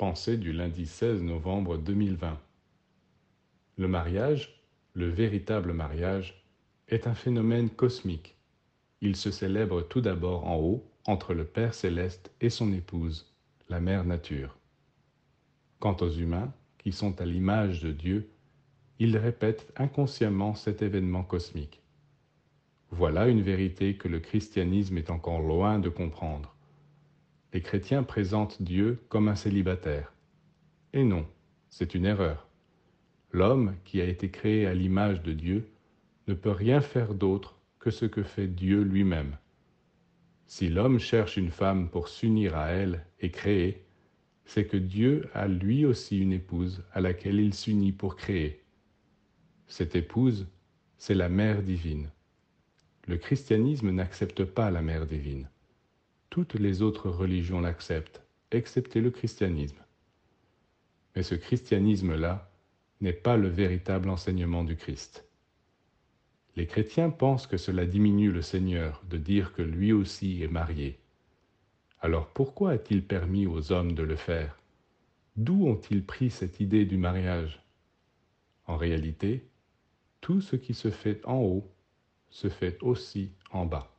Pensée du lundi 16 novembre 2020. Le mariage, le véritable mariage, est un phénomène cosmique. Il se célèbre tout d'abord en haut, entre le Père céleste et son épouse, la Mère Nature. Quant aux humains, qui sont à l'image de Dieu, ils répètent inconsciemment cet événement cosmique. Voilà une vérité que le christianisme est encore loin de comprendre. Les chrétiens présentent Dieu comme un célibataire. Et non, c'est une erreur. L'homme, qui a été créé à l'image de Dieu, ne peut rien faire d'autre que ce que fait Dieu lui-même. Si l'homme cherche une femme pour s'unir à elle et créer, c'est que Dieu a lui aussi une épouse à laquelle il s'unit pour créer. Cette épouse, c'est la mère divine. Le christianisme n'accepte pas la mère divine. Toutes les autres religions l'acceptent, excepté le christianisme. Mais ce christianisme-là n'est pas le véritable enseignement du Christ. Les chrétiens pensent que cela diminue le Seigneur de dire que lui aussi est marié. Alors pourquoi a-t-il permis aux hommes de le faire? D'où ont-ils pris cette idée du mariage? En réalité, tout ce qui se fait en haut se fait aussi en bas.